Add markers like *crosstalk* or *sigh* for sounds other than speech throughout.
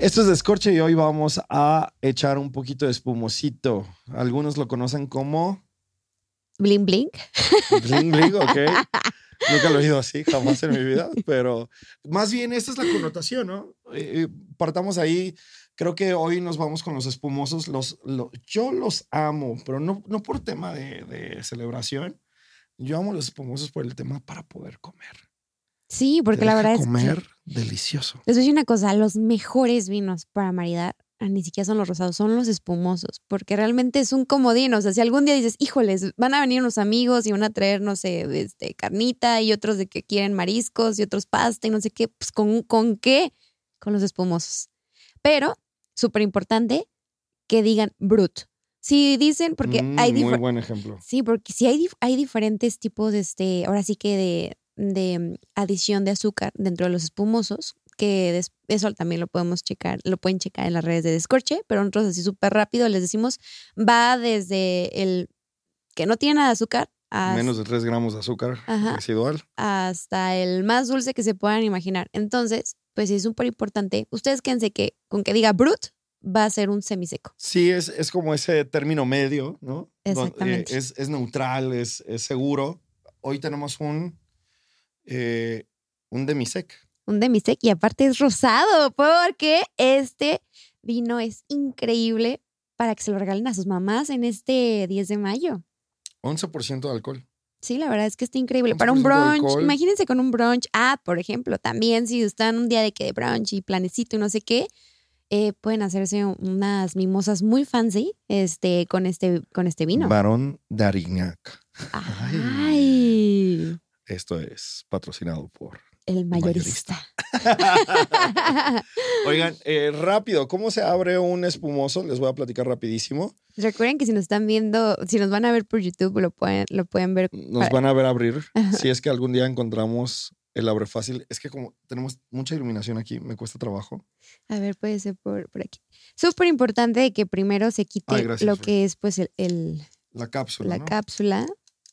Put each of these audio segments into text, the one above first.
Esto es Descorche y hoy vamos a echar un poquito de espumosito. Algunos lo conocen como Bling bling. bling bling, ok. *laughs* Nunca lo he oído así, jamás en mi vida, pero más bien esta es la connotación, ¿no? Eh, eh, partamos ahí. Creo que hoy nos vamos con los espumosos. Los, lo- yo los amo, pero no, no por tema de, de celebración. Yo amo los espumosos por el tema para poder comer. Sí, porque la verdad es comer delicioso. les voy a decir una cosa, los mejores vinos para maridar ah, ni siquiera son los rosados, son los espumosos, porque realmente es un comodín. O sea, si algún día dices, híjoles, van a venir unos amigos y van a traer, no sé, este, carnita y otros de que quieren mariscos y otros pasta y no sé qué, pues ¿con, con qué? Con los espumosos. Pero, súper importante, que digan brut. Si dicen, porque Mm, hay muy buen ejemplo. Sí, porque sí hay, hay diferentes tipos de este, ahora sí que de, de mm, adición de azúcar dentro de los espumosos, que eso también lo podemos checar, lo pueden checar en las redes de Descorche, pero nosotros así súper rápido les decimos, va desde el que no tiene nada de azúcar hasta, Menos de 3 gramos de azúcar Ajá. residual. hasta el más dulce que se puedan imaginar. Entonces, pues sí es súper importante. Ustedes quédense que con que diga brut va a ser un semiseco. Sí, es, es como ese término medio, ¿no? Don- Exactamente. eh, es, es neutral, es, es seguro. Hoy tenemos un, eh, un demisec. un demisec y aparte es rosado porque este vino es increíble para que se lo regalen a sus mamás en este 10 de mayo. 11% de alcohol. Sí, la verdad es que está increíble. Para un 11% de brunch, imagínense con un brunch. Ah, por ejemplo, también si están un día de que de brunch y planecito y no sé qué, eh, pueden hacerse unas mimosas muy fancy este, con, este, con este vino. Barón de Arignac. Ay, Esto es patrocinado por. el mayorista. *laughs* Oigan, eh, rápido, ¿cómo se abre un espumoso? Les voy a platicar rapidísimo. Recuerden que si nos están viendo, si nos van a ver por YouTube, lo pueden, lo pueden ver. Nos para- van a ver abrir. Si es que algún día encontramos el abre fácil. Es que como tenemos mucha iluminación aquí, me cuesta trabajo. A ver, puede ser por, por aquí. Súper importante que primero se quite Ay, gracias, lo Fer. que es pues el, el- La cápsula. la ¿no? cápsula.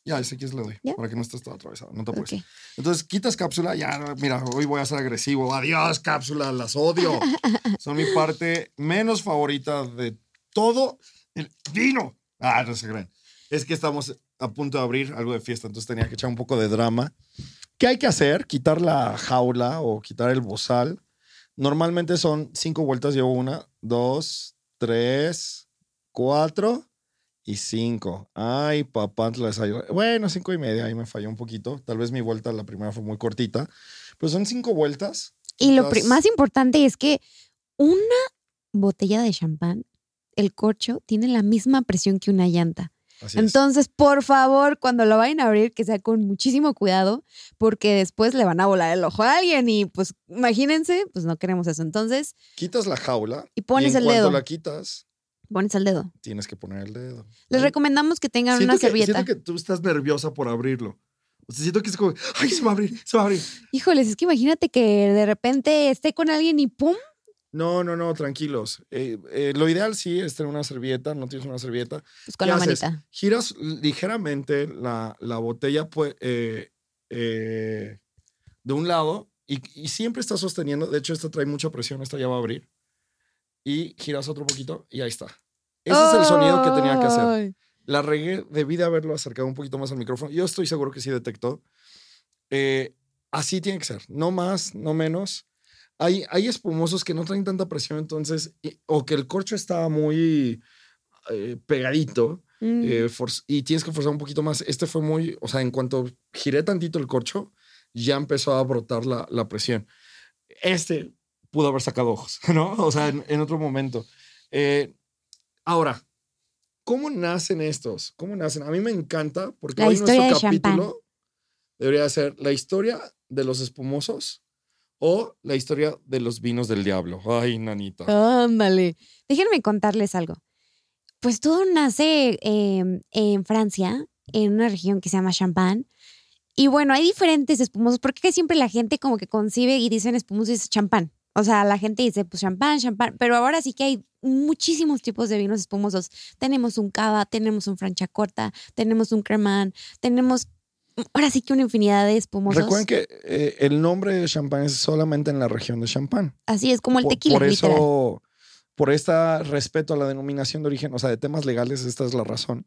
Ya, ese aquí es le doy. ¿Ya? Para que no estés todo atravesado. No te apures. Ok. Entonces, quitas cápsula. Ya, mira, hoy voy a ser agresivo. Adiós, cápsula. Las odio. *laughs* Son mi parte menos favorita de todo el vino. Ah, no se creen. Es que estamos a punto de abrir algo de fiesta, entonces tenía que echar un poco de drama. ¿Qué hay que hacer? Quitar la jaula o quitar el bozal. Normalmente son cinco vueltas. Llevo una, dos, tres, cuatro y cinco. Ay, papá. Bueno, cinco y media. Ahí me falló un poquito. Tal vez mi vuelta, la primera fue muy cortita. Pero son cinco vueltas. Y lo más importante es que una botella de champán, el corcho, tiene la misma presión que una llanta. Así es. Entonces, por favor, cuando lo vayan a abrir, que sea con muchísimo cuidado, porque después le van a volar el ojo a alguien y pues imagínense, pues no queremos eso. Entonces, quitas la jaula y pones y en el cuanto dedo. la quitas, Pones el dedo. tienes que poner el dedo. Les recomendamos que tengan siento una que- servilleta. Siento que tú estás nerviosa por abrirlo. O sea, siento que es como, ay, se va a abrir, se va a abrir. Híjoles, es que imagínate que de repente esté con alguien y ¡pum! No, no, no, tranquilos. Eh, eh, lo ideal sí es tener una servilleta, no tienes una servilleta. Pues con ¿Qué la haces? manita. Giras ligeramente la, la botella pues, eh, de un lado y, y siempre está sosteniendo. De hecho, esta trae mucha presión, esta ya va a abrir. Y giras otro poquito y ahí está. Ese es el sonido que tenía que hacer. Ay. La regué, debí de haberlo acercado un poquito más al micrófono. Yo estoy seguro que sí detectó. Eh, así tiene que ser, no más, no menos. Hay, hay espumosos que no traen tanta presión, entonces, y- o que el corcho está muy eh, pegadito Mm. eh, y tienes que forzar un poquito más. Este fue muy, o sea, en cuanto giré tantito el corcho, ya empezó a brotar la, la presión. Este pudo haber sacado ojos, *laughs* ¿no? O sea, en, en otro momento. Eh, ahora, ¿cómo nacen estos? ¿Cómo nacen? A mí me encanta porque La hoy nuestro champán. capítulo debería ser la historia de los espumosos o la historia de los vinos del diablo. Ay, nanita. Ándale. Déjenme contarles algo. Pues todo nace em, en Francia, en una región que se llama Champagne. Y bueno, hay diferentes espumosos, porque siempre la gente como que concibe y dicen espumoso y dice champán. O sea, la gente dice, pues champán, champán, pero ahora sí que hay muchísimos tipos de vinos espumosos. Tenemos un cava, tenemos un franchacorta, tenemos un cremán, tenemos ahora sí que una infinidad de espumosos. Recuerden que eh, el nombre de champán es solamente en la región de champán. Así es, como el Por- tequila. Por, literal. eso, por este respeto a la denominación de origen, o sea, de temas legales, esta es la razón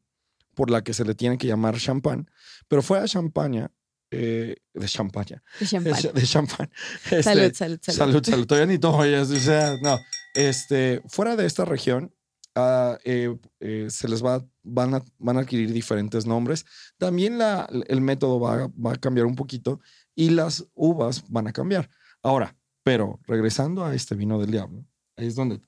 por la que se le tiene que llamar champán. Pero fue a Champaña, eh, de Champaña, De *laughs* de, champán. cha- de champán. *laughs* este, salud, salud, salud. Salud, salud. Todavía ni todo, ya, o sea, no. Este, fuera de esta región, eh, eh, se les va, van a, van a adquirir diferentes nombres. También la, el método va, a- va a cambiar un poquito y las uvas van a cambiar. Ahora, pero regresando a este vino del diablo, ahí es donde-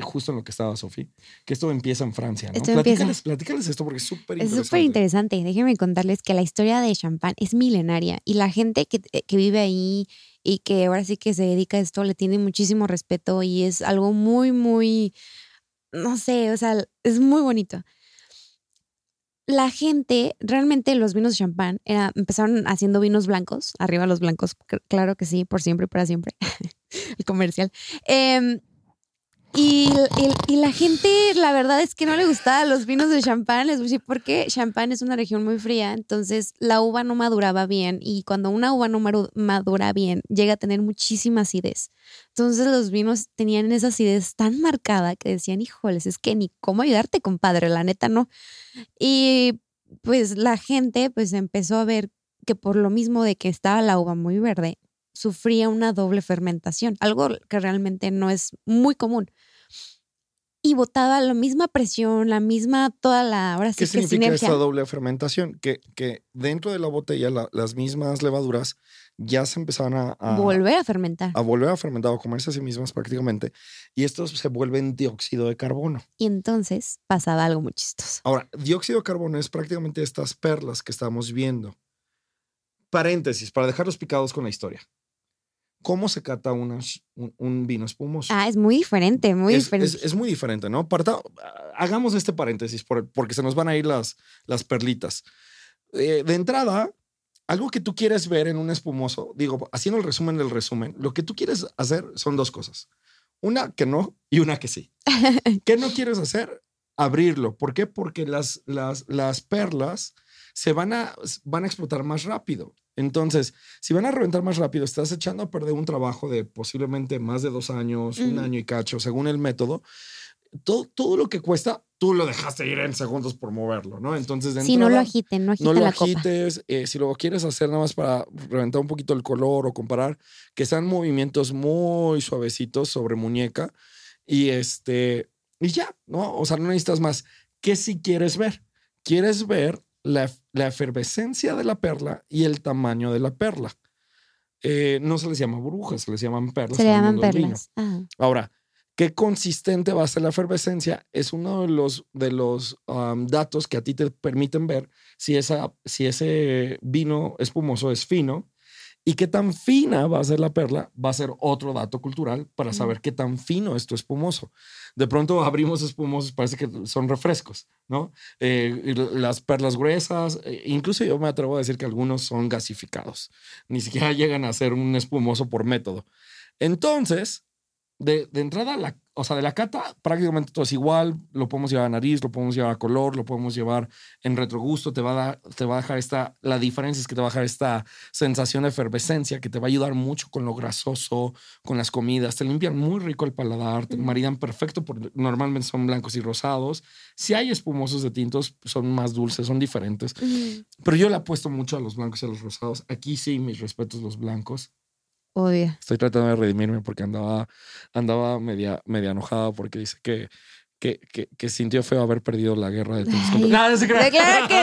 justo en lo que estaba Sofía, que esto empieza en Francia, ¿no? Esto platícales, platícales esto porque es súper Es interesante. súper interesante. Déjenme contarles que la historia de champán es milenaria y la gente que, eh, que vive ahí y que ahora sí que se dedica a esto le tiene muchísimo respeto y es algo muy, muy, no sé, o sea, es muy bonito. La gente, realmente los vinos de champán era- empezaron haciendo vinos blancos, arriba los blancos, cl- claro que sí, por siempre y para siempre, *laughs* el comercial. Em, y, la gente, la verdad es que no le gustaban los vinos de champán. Les voy a decir por qué. Champán es una región muy fría, entonces la uva no maduraba bien. Y cuando una uva no madura bien, llega a tener muchísima acidez. Entonces los vinos tenían esa acidez tan marcada que decían, híjoles, es que ni cómo ayudarte, compadre, la neta no. Y pues la gente pues empezó a ver que por lo mismo de que estaba la uva muy verde, sufría una doble fermentación, algo que realmente no es muy común. Y botaba la misma presión, la misma, toda la, ahora sí ¿Qué que significa sinergia. esta doble fermentación? Que, que dentro de la botella la- las mismas levaduras ya se empezaban a, a- Volver a fermentar. a volver a fermentar o comerse a sí mismas prácticamente. Y estos se vuelven dióxido de carbono. Y entonces pasaba algo muy chistoso. Ahora, dióxido de carbono es prácticamente estas perlas que estamos viendo. Paréntesis, para dejarlos picados con la historia. ¿Cómo se cata un, un vino espumoso? Ah, es muy diferente, muy es, diferente. es- es muy diferente, ¿no? Parta- hagamos este paréntesis por- porque se nos van a ir las, las perlitas. Eh, de entrada, algo que tú quieres ver en un espumoso, digo, haciendo el resumen del resumen, lo que tú quieres hacer son dos cosas. Una que no y una que sí. *laughs* ¿Qué no quieres hacer? Abrirlo. ¿Por qué? Porque las, las, las perlas se van a, van a explotar más rápido. Entonces, si van a reventar más rápido, estás echando a perder un trabajo de posiblemente más de dos años, un Ujú. año y cacho, según el método. Todo, todo lo que cuesta, tú lo dejaste ir en segundos por moverlo, ¿no? Entonces, de Sí, no lo entrada, agiten, no agiten no lo la copa. agites. eh, si lo quieres hacer nada más para reventar un poquito el color o comparar, que sean movimientos muy suavecitos sobre muñeca. Y este, y ya, ¿no? O sea, no necesitas más. ¿Qué si quieres ver? Quieres ver la, la efervescencia de la perla y el tamaño de la perla. Eh, no se les llama burbujas, se les llaman perlas. Se le llaman perlas. Ahora, qué consistente va a ser la efervescencia es uno de los, de los um, datos que a ti te permiten ver si, esa, si ese vino espumoso es fino y qué tan fina va a ser la perla, va a ser otro dato cultural para saber qué tan fino es tu espumoso. De pronto abrimos espumosos, parece que son refrescos, ¿no? Eh, las perlas gruesas, eh, incluso yo me atrevo a decir que algunos son gasificados, ni siquiera *laughs* llegan a ser un espumoso por método. Entonces, de, de entrada, la, o sea, de la cata, prácticamente todo es igual. Lo podemos llevar a nariz, lo podemos llevar a color, lo podemos llevar en retrogusto. Te va a, dar, te va a dejar esta. La diferencia es que te va a dejar esta sensación de efervescencia que te va a ayudar mucho con lo grasoso, con las comidas. Te limpian muy rico el paladar, te maridan perfecto. Porque normalmente son blancos y rosados. Si hay espumosos de tintos, son más dulces, son diferentes. Pero yo le apuesto mucho a los blancos y a los rosados. Aquí sí, mis respetos, los blancos. Obvio. Estoy tratando de redimirme porque andaba, andaba media, media enojada porque dice que, que, que, que sintió feo haber perdido la guerra de Ay. No, no se que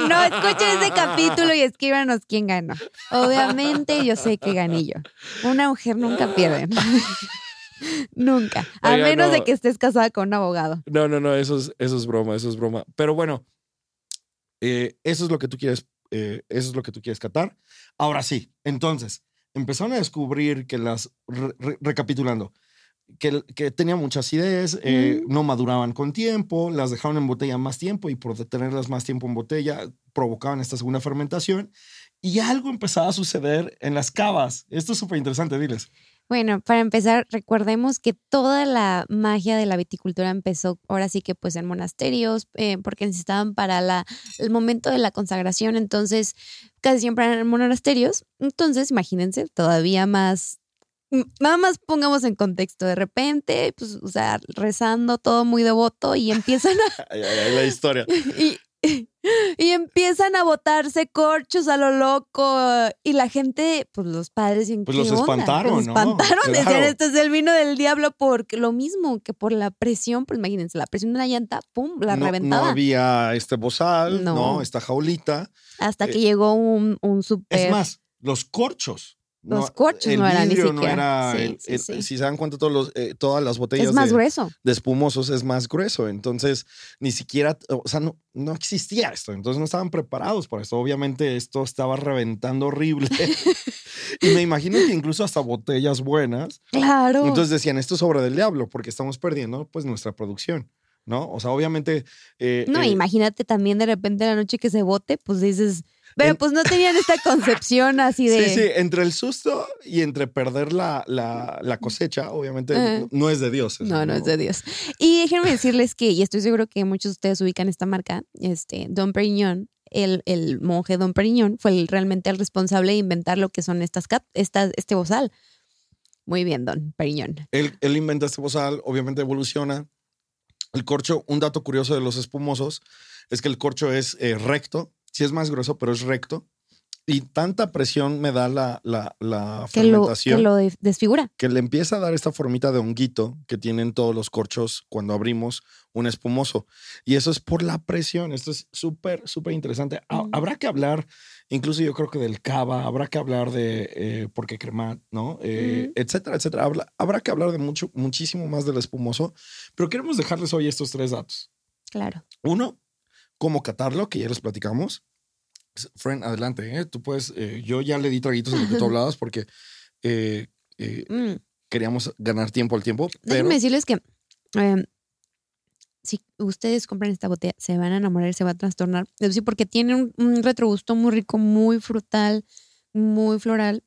no, escuchen ese *laughs* capítulo y escríbanos quién ganó. Obviamente yo sé que gané yo. Una mujer nunca pierde. *laughs* nunca. A Oiga, menos de que estés casada con un abogado. No, no, no, eso es, eso es broma, eso es broma. Pero bueno, eh, eso es lo que tú quieres, eh, eso es lo que tú quieres catar. Ahora sí, entonces, empezaron a descubrir que las, re- re- recapitulando, que, que tenían muchas ideas, eh, no maduraban con tiempo, las dejaron en botella más tiempo y por tenerlas más tiempo en botella provocaban esta segunda fermentación y algo empezaba a suceder en las cavas. Esto es súper interesante, diles. Bueno, para empezar, recordemos que toda la magia de la viticultura empezó ahora sí que pues en monasterios, eh, porque necesitaban para la, el momento de la consagración, entonces casi siempre eran monasterios. Entonces, imagínense, todavía más, nada más pongamos en contexto, de repente, pues, o sea, rezando todo muy devoto y empiezan a, *laughs* la historia. *laughs* y, *laughs* y empiezan a botarse corchos a lo loco y la gente, pues los padres decían, Pues "¿Qué los onda?". espantaron, Los ¿no? espantaron, decían, Claro. este es el vino del diablo porque lo mismo que por la presión, pues imagínense, la presión de la llanta, pum, la no, reventaba. no había este bozal, no. No. esta jaulita. hasta que eh, llegó un, un super... Es más, los corchos. Los corchos el no eran ni vidrio no siquiera. era. Sí, el- sí, el- sí. Si se dan cuenta, todos los, eh, todas las botellas es más de, grueso. de espumosos es más grueso. Entonces, ni siquiera, o sea, no, no existía esto. Entonces, no estaban preparados para esto. Obviamente, esto estaba reventando horrible. *laughs* y me imagino que incluso hasta botellas buenas. Claro. Entonces decían, esto es obra del diablo, porque estamos perdiendo, pues, nuestra producción. ¿No? O sea, obviamente. eh, no, eh, imagínate también de repente la noche que se bote, pues dices, pero En- pues no tenían esta concepción así de... Sí, sí, entre el susto y entre perder la, la, la cosecha, obviamente no- no es de Dios. eso, No, no es de Dios. Y déjenme decirles que, y estoy seguro que muchos de ustedes ubican esta marca, este, Don Perignon, el, el monje Don Perignon fue el- realmente el responsable de inventar lo que son estas, cap- estas este bozal. Muy bien, Don Perignon. Él, él inventa este bozal, obviamente evoluciona. El corcho, un dato curioso de los espumosos es que el corcho es eh, recto, sí es más grueso, pero es recto. Y tanta presión me da la, la, la Que lo, fermentación que lo de- desfigura. que le empieza a dar esta formita de honguito que tienen todos los corchos cuando abrimos un espumoso. Y eso es por la presión. Esto es súper, súper interesante. Mm. Habrá que hablar, incluso yo creo que del cava, habrá que hablar de eh, por qué cremat, ¿no? Eh. Etcétera, etcétera. Habla- habrá que hablar de mucho, muchísimo más del espumoso, pero queremos dejarles hoy estos tres datos. Claro. Uno, cómo catarlo, que ya les platicamos. Friend, adelante, ¿eh? tú puedes, yo ya le di traguitos a lo que tú *laughs* hablabas porque Mm. queríamos ganar tiempo al tiempo, pero Déjenme decirles que eh, si ustedes compran esta botella, se van a enamorar, se va a trastornar. Es decir, porque tiene un, retrogusto muy rico, muy frutal, muy floral.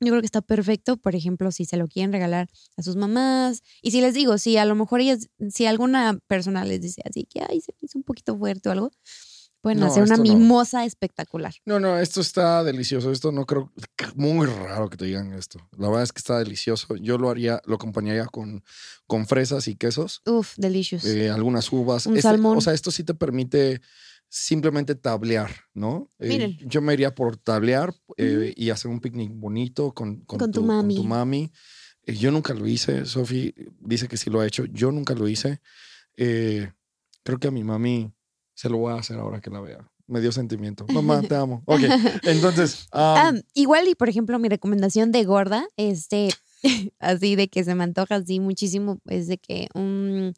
Yo creo que está perfecto, por ejemplo, si se lo quieren regalar a sus mamás. Y si les digo, si a lo mejor ellas, si alguna persona les dice así que, ay, se me hizo un poquito fuerte o algo, pueden No, hacer una esto no. mimosa espectacular. no, no, esto está delicioso. Esto no creo, muy raro que te digan esto. La verdad es que está delicioso. Yo lo haría, lo acompañaría con, con fresas y quesos, Uf, delicious. eh, algunas uvas. Un Este- salmón. O sea, esto sí te permite simplemente tablear, ¿no? Eh, Miren. yo me iría por tablear eh, y hacer un picnic bonito con, con, Con tu con mami. tu mami. Yo nunca lo hice. Sofi dice que sí lo ha hecho. Yo nunca lo hice. Creo que a mi mami se lo voy a hacer ahora que la vea. Me dio sentimiento. Mamá, te *laughs* amo. Ok, entonces. Um, igual y por ejemplo mi recomendación de gorda, este, *laughs* así de que se me antoja así muchísimo, es de que un,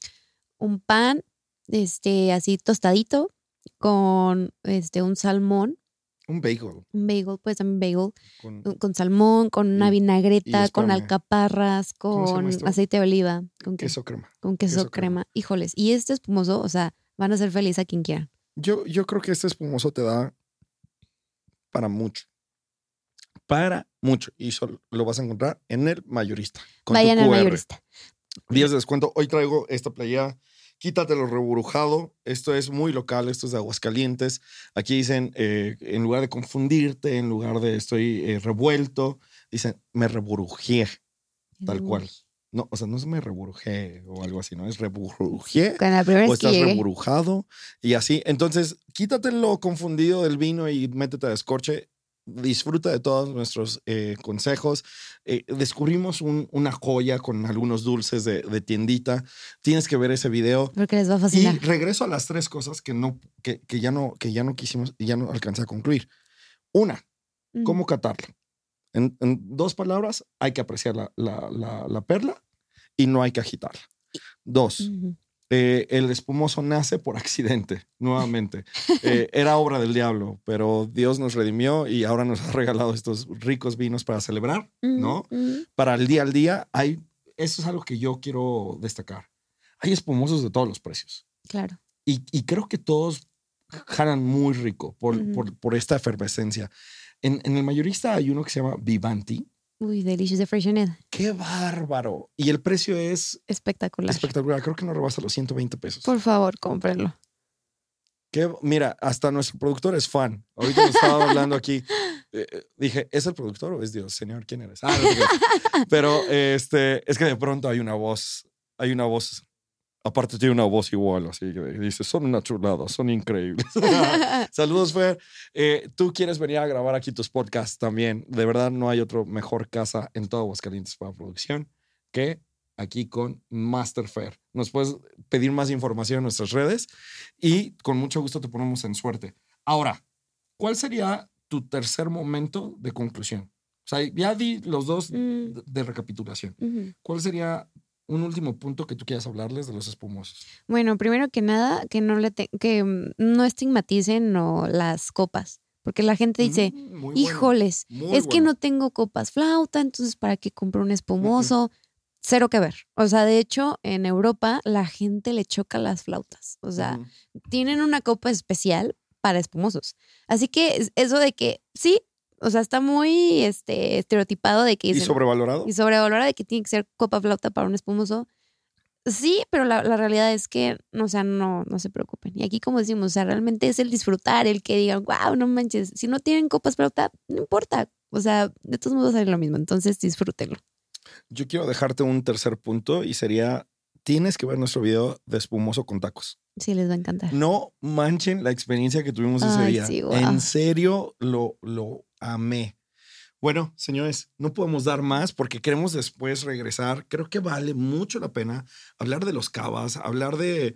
un pan, este, así tostadito con este un salmón, un bagel. un bagel, pues también bagel, Con, salmón, con una Y- vinagreta, y con alcaparras, ¿Cómo se llama con aceite de oliva, con queso, queso crema. con queso, queso crema. crema. Híjoles, y este espumoso, o sea, van a ser feliz a quien quieran. Yo, yo creo que este espumoso te da para mucho. Para mucho. Y solo lo vas a encontrar en el mayorista. Con Vayan al mayorista. Días de descuento. Hoy traigo esta playa. Quítatelo reburujado. Esto es muy local. Esto es de Aguascalientes. Aquí dicen, eh, en lugar de confundirte, en lugar de estoy eh, revuelto, dicen, me reburujé. Tal cual. No, o sea, no es me reburujé o algo así, ¿no? Es reburujé Con la primera o vez que estás llegué. reburujado y así. Entonces, quítate lo confundido del vino y métete a descorche. Disfruta de todos nuestros eh, consejos. Eh, descubrimos un- una joya con algunos dulces de, de tiendita. Tienes que ver ese video. Porque les va a Y fascinar. regreso a las tres cosas que no, que, que ya no, que ya no quisimos y ya no alcancé a concluir. Una. ¿cómo catarlo? En, en dos palabras, hay que apreciar la, la- la- la perla y no hay que agitarla. Dos. Eh, el espumoso nace por *laughs* accidente, nuevamente. Eh, era obra del diablo, pero Dios nos redimió y ahora nos ha regalado estos ricos vinos para celebrar, ¿no? Para el día al día, hay, eso es algo que yo quiero destacar. Hay espumosos de todos los precios. Claro. Y, y creo que todos jalan muy rico por, por, por esta efervescencia. En, en el mayorista hay uno que se llama Vivanti. Uy, Delicious de Freshenet. ¡Qué bárbaro! Y el precio es Espectacular. espectacular. Creo que no rebasa los 120 pesos. Por favor, cómprenlo. Que, mira, hasta nuestro productor es fan. Ahorita nos estaba hablando aquí. *laughs* eh, eh, dije, ¿es el productor o es Dios? Señor, ¿quién eres? Ah, no. *laughs* Pero este, es que de pronto hay una voz, hay una voz, aparte tiene una voz igual, así que dice, son una chulada, son increíbles. *laughs* *laughs* Saludos, Fer. Eh, Tú quieres venir a grabar aquí tus podcasts también. De verdad, no hay otro mejor casa en todo Aguascalientes para producción que aquí con Master Fair. Nos puedes pedir más información en nuestras redes y con mucho gusto te ponemos en suerte. Ahora, ¿cuál sería tu tercer momento de conclusión? O sea, ya di los dos Mm, de, recapitulación. ¿Cuál sería un último punto que tú quieras hablarles de los espumosos? Bueno, primero que nada, que no le te- que mm, no estigmaticen no, las copas. Porque la gente dice, Mm, bueno, híjoles, es que no tengo copas flauta, entonces ¿para qué compro un espumoso? Cero que ver. O sea, de hecho, en Europa la gente le choca las flautas. O sea, tienen una copa especial para espumosos. Así que es- eso de que sí, o sea, está muy este, estereotipado de que ¿Y sobrevalorado? y sobrevalorada de que tiene que ser copa flauta para un espumoso. Sí, pero la, la realidad es que, o sea, no, no se preocupen. Y aquí, como decimos, o sea, realmente es el disfrutar, el que digan, wow, no manches, si no tienen copas flauta, no importa. O sea, de todos modos sale lo mismo, entonces disfrútenlo. Yo quiero dejarte un tercer punto y sería, tienes que ver nuestro video de espumoso con tacos. Sí, les va a encantar. No manchen la experiencia que tuvimos ese día. sí, guau. En serio, lo, lo amé. Bueno, señores, no podemos dar más porque queremos después regresar. Creo que vale mucho la pena hablar de los cavas, hablar de...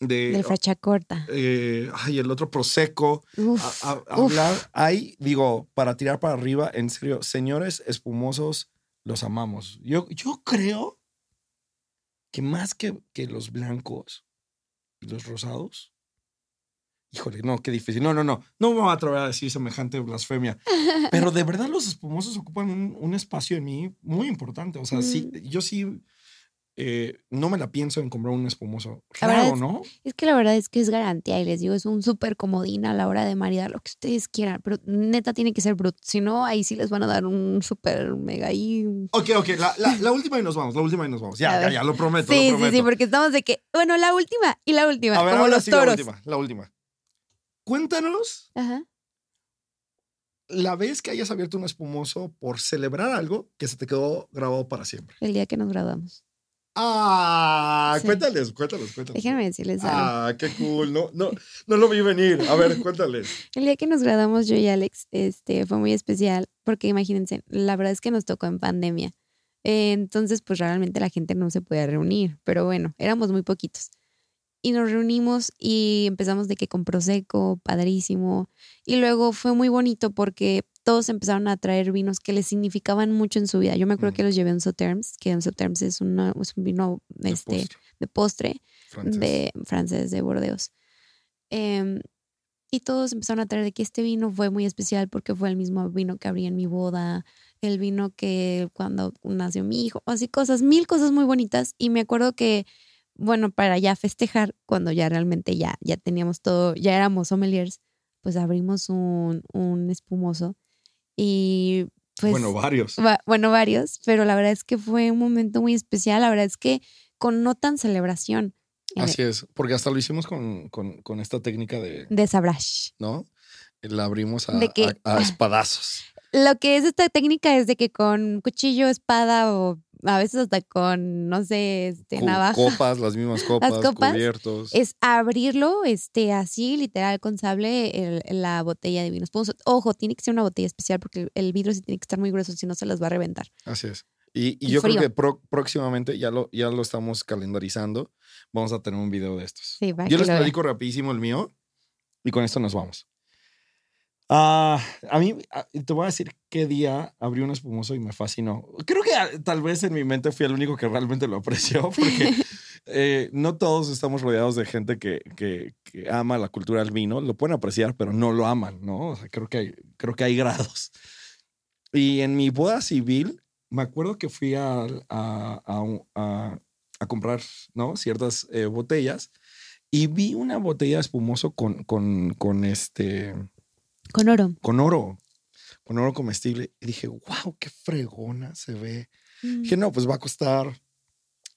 de Del fracha corta. eh, ay, el otro prosecco. Uf, a- a- uf. hablar, hay, digo, para tirar para arriba, en serio, señores espumosos, los amamos. Yo, yo creo que más que, que los blancos y los rosados, híjole, no, qué difícil. No, no, no, no me voy a atrever a decir semejante blasfemia. *laughs* Pero de verdad los espumosos ocupan un, un espacio en mí muy importante. O sea, sí, yo sí eh, no me la pienso en comprar un espumoso. Es- ¿no? Es que la verdad es que es garantía y les digo, es un súper comodín a la hora de maridar lo que ustedes quieran, pero neta tiene que ser brut. Si no, ahí sí les van a dar un súper mega ahí. Ok, ok, la, la- la última y nos vamos, la última y nos vamos. Ya, ya, ya, lo prometo. Sí, lo sí, sí, porque estamos de que, bueno, la última y la última, A ver, como ahora los sí, toros. la última, la última. Cuéntanos Ajá. la vez que hayas abierto un espumoso por celebrar algo que se te quedó grabado para siempre. El día que nos graduamos. Ah, Sí. cuéntales, cuéntales, cuéntales. Déjenme decirles algo. Ah, qué cool. No, no, no lo vi venir. A ver, cuéntales. *laughs* El día que nos graduamos yo y Alex, este, fue muy especial porque imagínense, la verdad es que nos tocó en pandemia. Eh, entonces, pues realmente la gente no se podía reunir, pero bueno, éramos muy poquitos. Y nos reunimos y empezamos de que con Prosecco, padrísimo. Y luego fue muy bonito porque todos empezaron a traer vinos que les significaban mucho en su vida. Yo me acuerdo Mm. que los llevé a un Sauternes, que un Sauternes es, una- es un vino De este, postre, de postre francés. de francés de Bordeaux. Em, y todos empezaron a traer de que este vino fue muy especial porque fue el mismo vino que abrí en mi boda, el vino que cuando nació mi hijo, así cosas, mil cosas muy bonitas. Y me acuerdo que, bueno, para ya festejar, cuando ya realmente ya, ya teníamos todo, ya éramos sommeliers, pues abrimos un, un espumoso y pues... bueno, varios. Va- bueno, varios, pero la verdad es que fue un momento muy especial. La verdad es que con no tan celebración Así es, porque hasta lo hicimos con, con, con esta técnica de, de Sabrash. ¿no? La abrimos a, De que- a- a *laughs* espadazos. Lo que es esta técnica es de que con cuchillo, espada o a veces hasta con, no sé, este, navaja, Copas, las mismas *laughs* copas, copas, cubiertos. es abrirlo este, así, literal, con sable, el- la botella de vino espumoso. Ojo, tiene que ser una botella especial porque el, vidrio sí tiene que estar muy grueso, si no se las va a reventar. Así es. Y, y Y yo frío. creo que pro- próximamente ya lo, ya lo estamos calendarizando. Vamos a tener un video de estos. Sí, Yo les platico rapidísimo el mío y con esto nos vamos. Ah, a mí, ah, te voy a decir qué día abrí un espumoso y me fascinó. Creo que ah, tal vez en mi mente fui el único que realmente lo apreció *laughs* porque eh, no todos estamos rodeados de gente que, que, que ama la cultura del vino. Lo pueden apreciar, pero no lo aman, ¿no? O sea, creo que hay, creo que hay grados. Y en mi boda civil, me acuerdo que fui a, a, a- a comprar ¿no? ciertas eh, botellas y vi una botella de espumoso con, con, con, este, Con oro. con oro, con oro comestible. Y dije, wow, qué fregona se ve. Mm. Dije, no, pues va a costar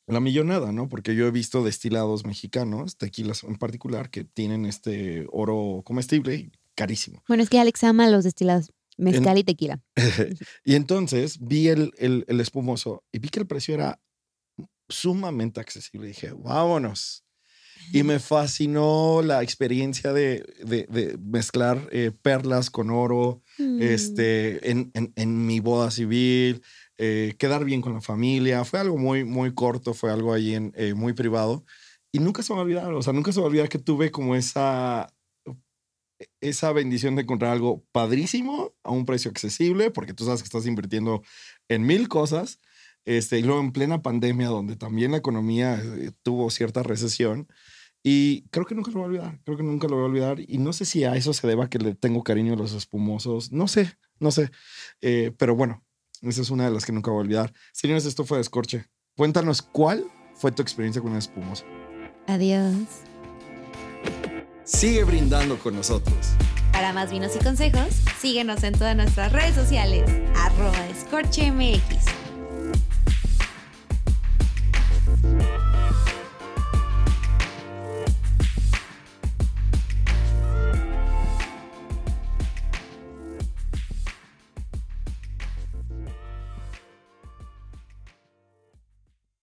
la millonada, ¿no? Porque yo he visto destilados mexicanos, tequilas en particular, que tienen este oro comestible carísimo. Bueno, es que Alex ama los destilados. Mezcal y tequila. *laughs* y entonces vi el, el, el espumoso y vi que el precio era sumamente accesible. Dije, vámonos. Y me fascinó la experiencia de, de- de mezclar eh, perlas con oro, Mm. este, en, en- en mi boda civil, eh, quedar bien con la familia. Fue algo muy, muy corto, fue algo ahí en, eh, muy privado. Y nunca se me va a olvidar, o sea, nunca se me va a olvidar que tuve como esa, esa bendición de encontrar algo padrísimo a un precio accesible, porque tú sabes que estás invirtiendo en mil cosas. Este, y luego en plena pandemia, donde también la economía eh, tuvo cierta recesión. Y creo que nunca lo voy a olvidar, creo que nunca lo voy a olvidar. Y no sé si a eso se deba que le tengo cariño a los espumosos, no sé, no sé. Eh, pero bueno, esa es una de las que nunca voy a olvidar. Señores, esto fue Descorche. Cuéntanos cuál fue tu experiencia con un espumoso. Adiós. Sigue brindando con nosotros. Para más vinos y consejos, síguenos en todas nuestras redes sociales. Arroba DescorcheMX.